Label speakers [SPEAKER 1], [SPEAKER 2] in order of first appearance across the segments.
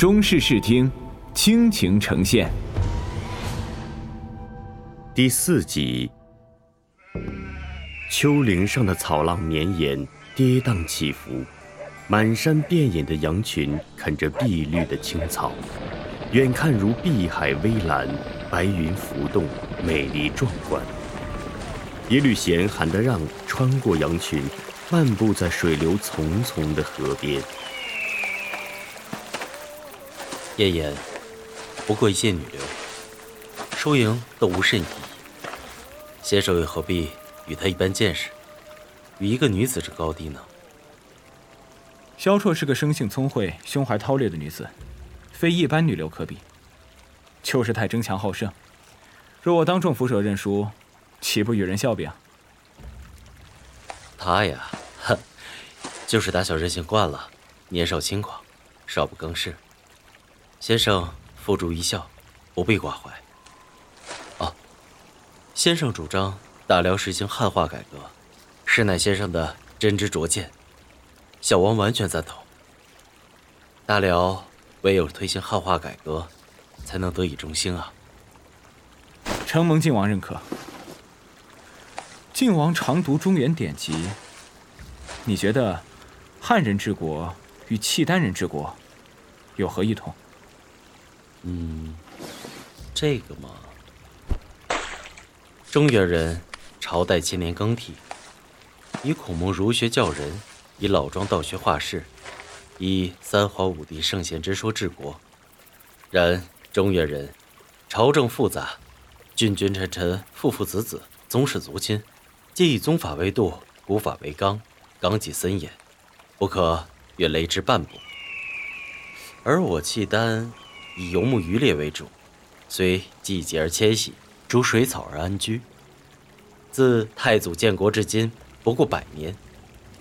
[SPEAKER 1] 中式视听，倾情呈现。
[SPEAKER 2] 第四集，丘陵上的草浪绵延，跌宕起伏，满山遍野的羊群啃着碧绿的青草，远看如碧海微蓝，白云浮动，美丽壮观。耶律贤喊得让穿过羊群，漫步在水流淙淙的河边。
[SPEAKER 3] 燕燕，不过一介女流，输赢都无甚意义。携手又何必与她一般见识，与一个女子之高低呢？
[SPEAKER 4] 萧绰是个生性聪慧、胸怀韬略的女子，非一般女流可比。就是太争强好胜，若我当众俯首认输，岂不与人笑柄？
[SPEAKER 3] 他呀，哼，就是打小任性惯了，年少轻狂，少不更事。先生付诸一笑，不必挂怀。哦，先生主张大辽实行汉化改革，实乃先生的真知灼见，小王完全赞同。大辽唯有推行汉化改革，才能得以中兴啊！
[SPEAKER 4] 承蒙晋王认可。晋王常读中原典籍，你觉得汉人治国与契丹人治国有何异同？
[SPEAKER 3] 嗯，这个嘛，中原人朝代千年更替，以孔孟儒学教人，以老庄道学化世，以三皇五帝圣贤之说治国。然中原人朝政复杂，君君臣臣，父父子子，宗室族亲，皆以宗法为度，古法为纲，纲纪森严，不可越雷之半步。而我契丹。以游牧渔猎为主，随季节而迁徙，逐水草而安居。自太祖建国至今不过百年，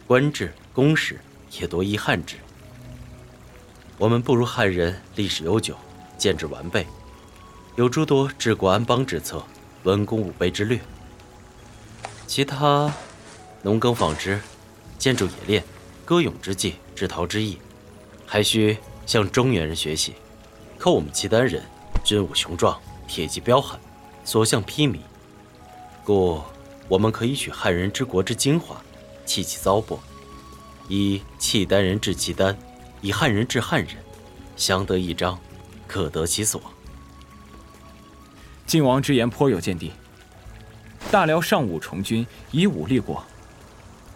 [SPEAKER 3] 官制、公事也多依汉制。我们不如汉人历史悠久，建制完备，有诸多治国安邦之策，文攻武备之略。其他农耕纺织、建筑冶炼、歌咏之技、制陶之艺，还需向中原人学习。可我们契丹人军武雄壮，铁骑彪悍，所向披靡，故我们可以取汉人之国之精华，弃其糟粕，以契丹人治契丹，以汉人治汉人，相得益彰，可得其所。
[SPEAKER 4] 晋王之言颇有见地。大辽尚武从军，以武立国，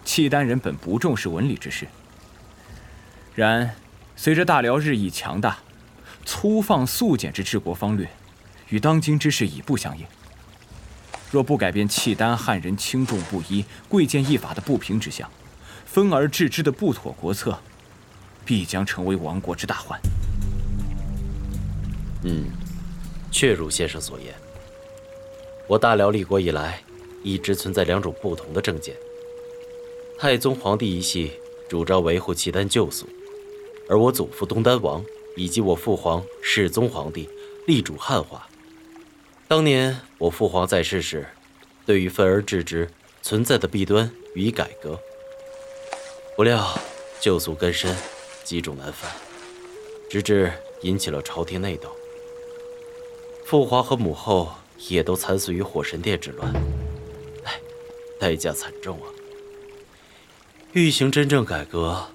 [SPEAKER 4] 契丹人本不重视文理之事。然随着大辽日益强大。粗放素简之治国方略，与当今之势已不相应。若不改变契丹汉人轻重不一、贵贱异法的不平之象，分而治之的不妥国策，必将成为亡国之大患。
[SPEAKER 3] 嗯，确如先生所言。我大辽立国以来，一直存在两种不同的政见。太宗皇帝一系主张维护契丹旧俗，而我祖父东丹王。以及我父皇世宗皇帝力主汉化。当年我父皇在世时，对于分而治之存在的弊端予以改革。不料旧俗根深，积重难返，直至引起了朝廷内斗。父皇和母后也都惨死于火神殿之乱，哎，代价惨重啊！欲行真正改革，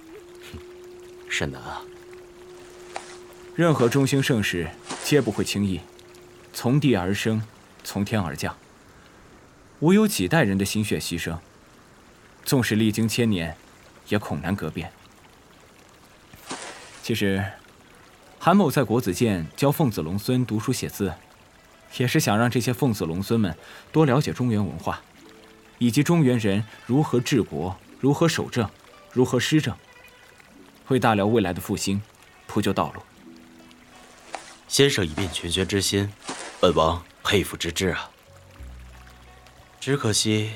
[SPEAKER 3] 哼，甚难啊！
[SPEAKER 4] 任何中兴盛世，皆不会轻易从地而生，从天而降。无有几代人的心血牺牲，纵使历经千年，也恐难革变。其实，韩某在国子监教奉子龙孙读书写字，也是想让这些奉子龙孙们多了解中原文化，以及中原人如何治国、如何守政、如何施政，为大辽未来的复兴铺就道路。
[SPEAKER 3] 先生一片全权之心，本王佩服之至啊。只可惜，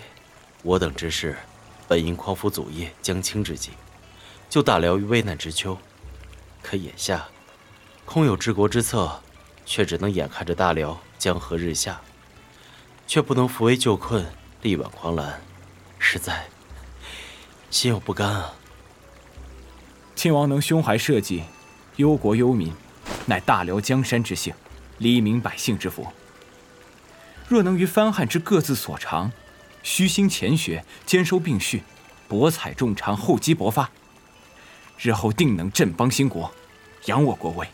[SPEAKER 3] 我等之事本应匡扶祖业、将倾之际，救大辽于危难之秋。可眼下，空有治国之策，却只能眼看着大辽江河日下，却不能扶危救困、力挽狂澜，实在心有不甘啊。
[SPEAKER 4] 亲王能胸怀社稷，忧国忧民。乃大辽江山之幸，黎民百姓之福。若能于藩汉之各自所长，虚心潜学，兼收并蓄，博采众长，厚积薄发，日后定能振邦兴国，扬我国威。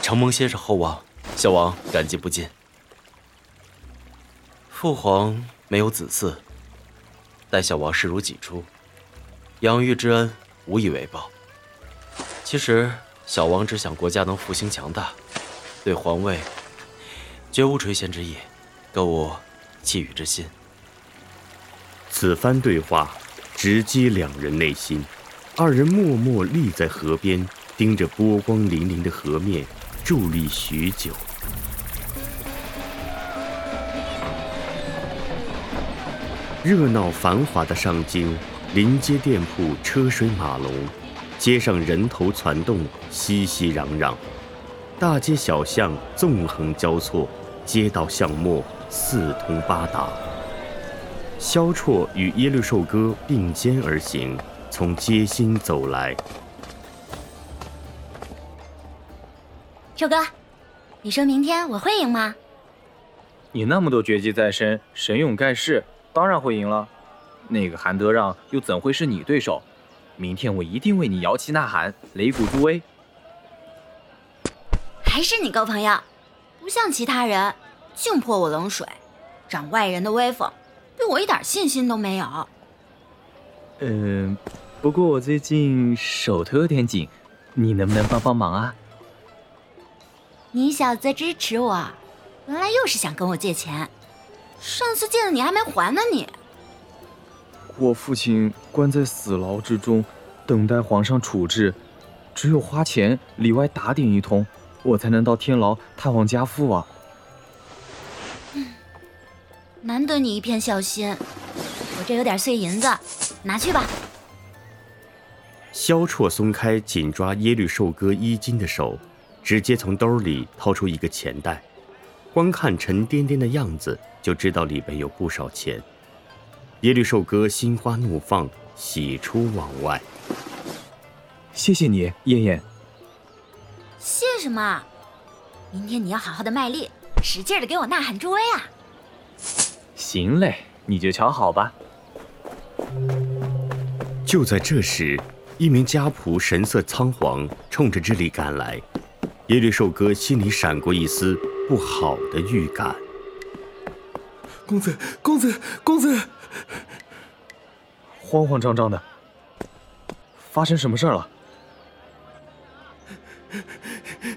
[SPEAKER 3] 承蒙先生厚望，小王感激不尽。父皇没有子嗣，待小王视如己出，养育之恩无以为报。其实小王只想国家能复兴强大，对皇位绝无垂涎之意，歌无觊觎之心。
[SPEAKER 2] 此番对话直击两人内心，二人默默立在河边，盯着波光粼粼的河面，伫立许久。热闹繁华的上京，临街店铺车水马龙，街上人头攒动，熙熙攘攘，大街小巷纵横交错，街道巷陌四通八达。萧绰与耶律寿歌并肩而行，从街心走来。
[SPEAKER 5] 寿哥，你说明天我会赢吗？
[SPEAKER 6] 你那么多绝技在身，神勇盖世。当然会赢了，那个韩德让又怎会是你对手？明天我一定为你摇旗呐喊，擂鼓助威。
[SPEAKER 5] 还是你够朋友，不像其他人，净泼我冷水，长外人的威风，对我一点信心都没有。
[SPEAKER 6] 嗯，不过我最近手头有点紧，你能不能帮帮忙啊？
[SPEAKER 5] 你小子支持我，原来又是想跟我借钱。上次借的你还没还呢，你。
[SPEAKER 6] 我父亲关在死牢之中，等待皇上处置，只有花钱里外打点一通，我才能到天牢探望家父啊。
[SPEAKER 5] 嗯，难得你一片孝心，我这有点碎银子，拿去吧。
[SPEAKER 2] 萧绰松开紧抓耶律寿哥衣襟的手，直接从兜里掏出一个钱袋，光看沉甸甸的样子。就知道里边有不少钱。耶律寿哥心花怒放，喜出望外。
[SPEAKER 6] 谢谢你，燕燕。
[SPEAKER 5] 谢什么？明天你要好好的卖力，使劲的给我呐喊助威啊！
[SPEAKER 6] 行嘞，你就瞧好吧。
[SPEAKER 2] 就在这时，一名家仆神色仓皇，冲着这里赶来。耶律寿哥心里闪过一丝不好的预感。
[SPEAKER 7] 公子，公子，公子，
[SPEAKER 6] 慌慌张张的，发生什么事了？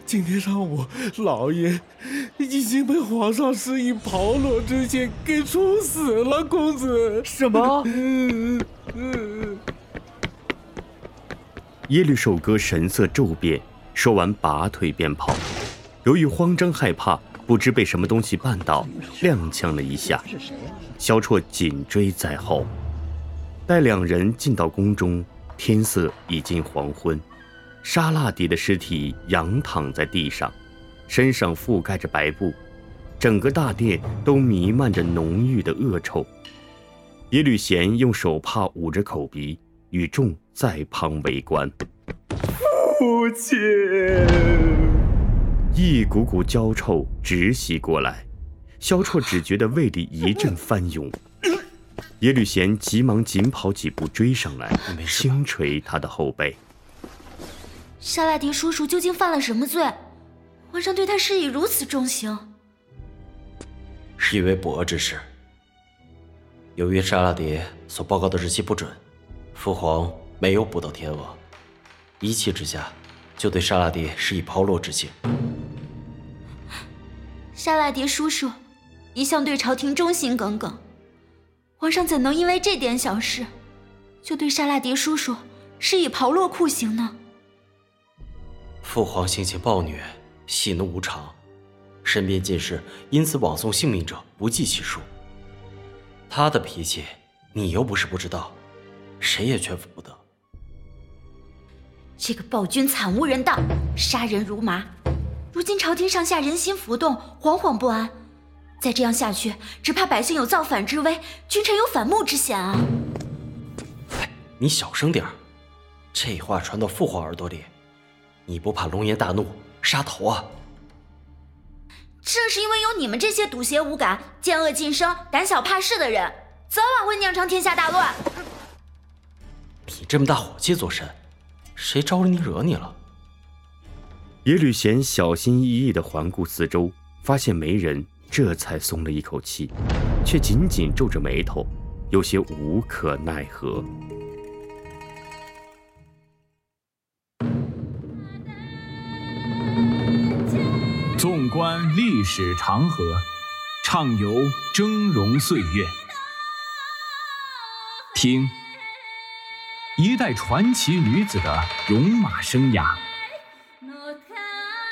[SPEAKER 7] 今天上午，老爷已经被皇上施以炮烙之刑给处死了。公子，
[SPEAKER 6] 什么？
[SPEAKER 2] 耶律寿哥神色骤变，说完拔腿便跑。由于慌张害怕。不知被什么东西绊倒，踉跄了一下。萧绰紧追在后。待两人进到宫中，天色已近黄昏。沙腊迪的尸体仰躺在地上，身上覆盖着白布，整个大殿都弥漫着浓郁的恶臭。耶律贤用手帕捂着口鼻，与众在旁围观。
[SPEAKER 7] 父亲。
[SPEAKER 2] 一股股焦臭直袭过来，萧绰只觉得胃里一阵翻涌。耶律贤急忙紧跑几步追上来，轻捶他的后背。
[SPEAKER 5] 沙拉迪叔叔究竟犯了什么罪？皇上对他施以如此重刑，
[SPEAKER 3] 是因为不俄之事。由于沙拉迪所报告的日期不准，父皇没有捕到天鹅，一气之下就对沙拉迪施以抛落之刑。
[SPEAKER 5] 沙拉迪叔叔一向对朝廷忠心耿耿，皇上怎能因为这点小事就对沙拉迪叔叔施以炮烙酷刑呢？
[SPEAKER 3] 父皇性情暴虐，喜怒无常，身边近侍因此枉送性命者不计其数。他的脾气你又不是不知道，谁也劝服不得。
[SPEAKER 5] 这个暴君惨无人道，杀人如麻。如今朝廷上下人心浮动，惶惶不安。再这样下去，只怕百姓有造反之危，君臣有反目之险啊！
[SPEAKER 3] 哎，你小声点儿，这话传到父皇耳朵里，你不怕龙颜大怒杀头啊？
[SPEAKER 5] 正是因为有你们这些赌邪无感、见恶晋升、胆小怕事的人，早晚会酿成天下大乱。
[SPEAKER 3] 你这么大火气做甚？谁招了你惹你了？
[SPEAKER 2] 耶律贤小心翼翼地环顾四周，发现没人，这才松了一口气，却紧紧皱着眉头，有些无可奈何。
[SPEAKER 4] 纵观历史长河，畅游峥嵘岁月，听一代传奇女子的戎马生涯，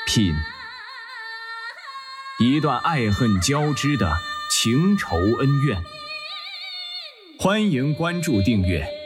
[SPEAKER 4] 品一段爱恨交织的情仇恩怨。欢迎关注订阅。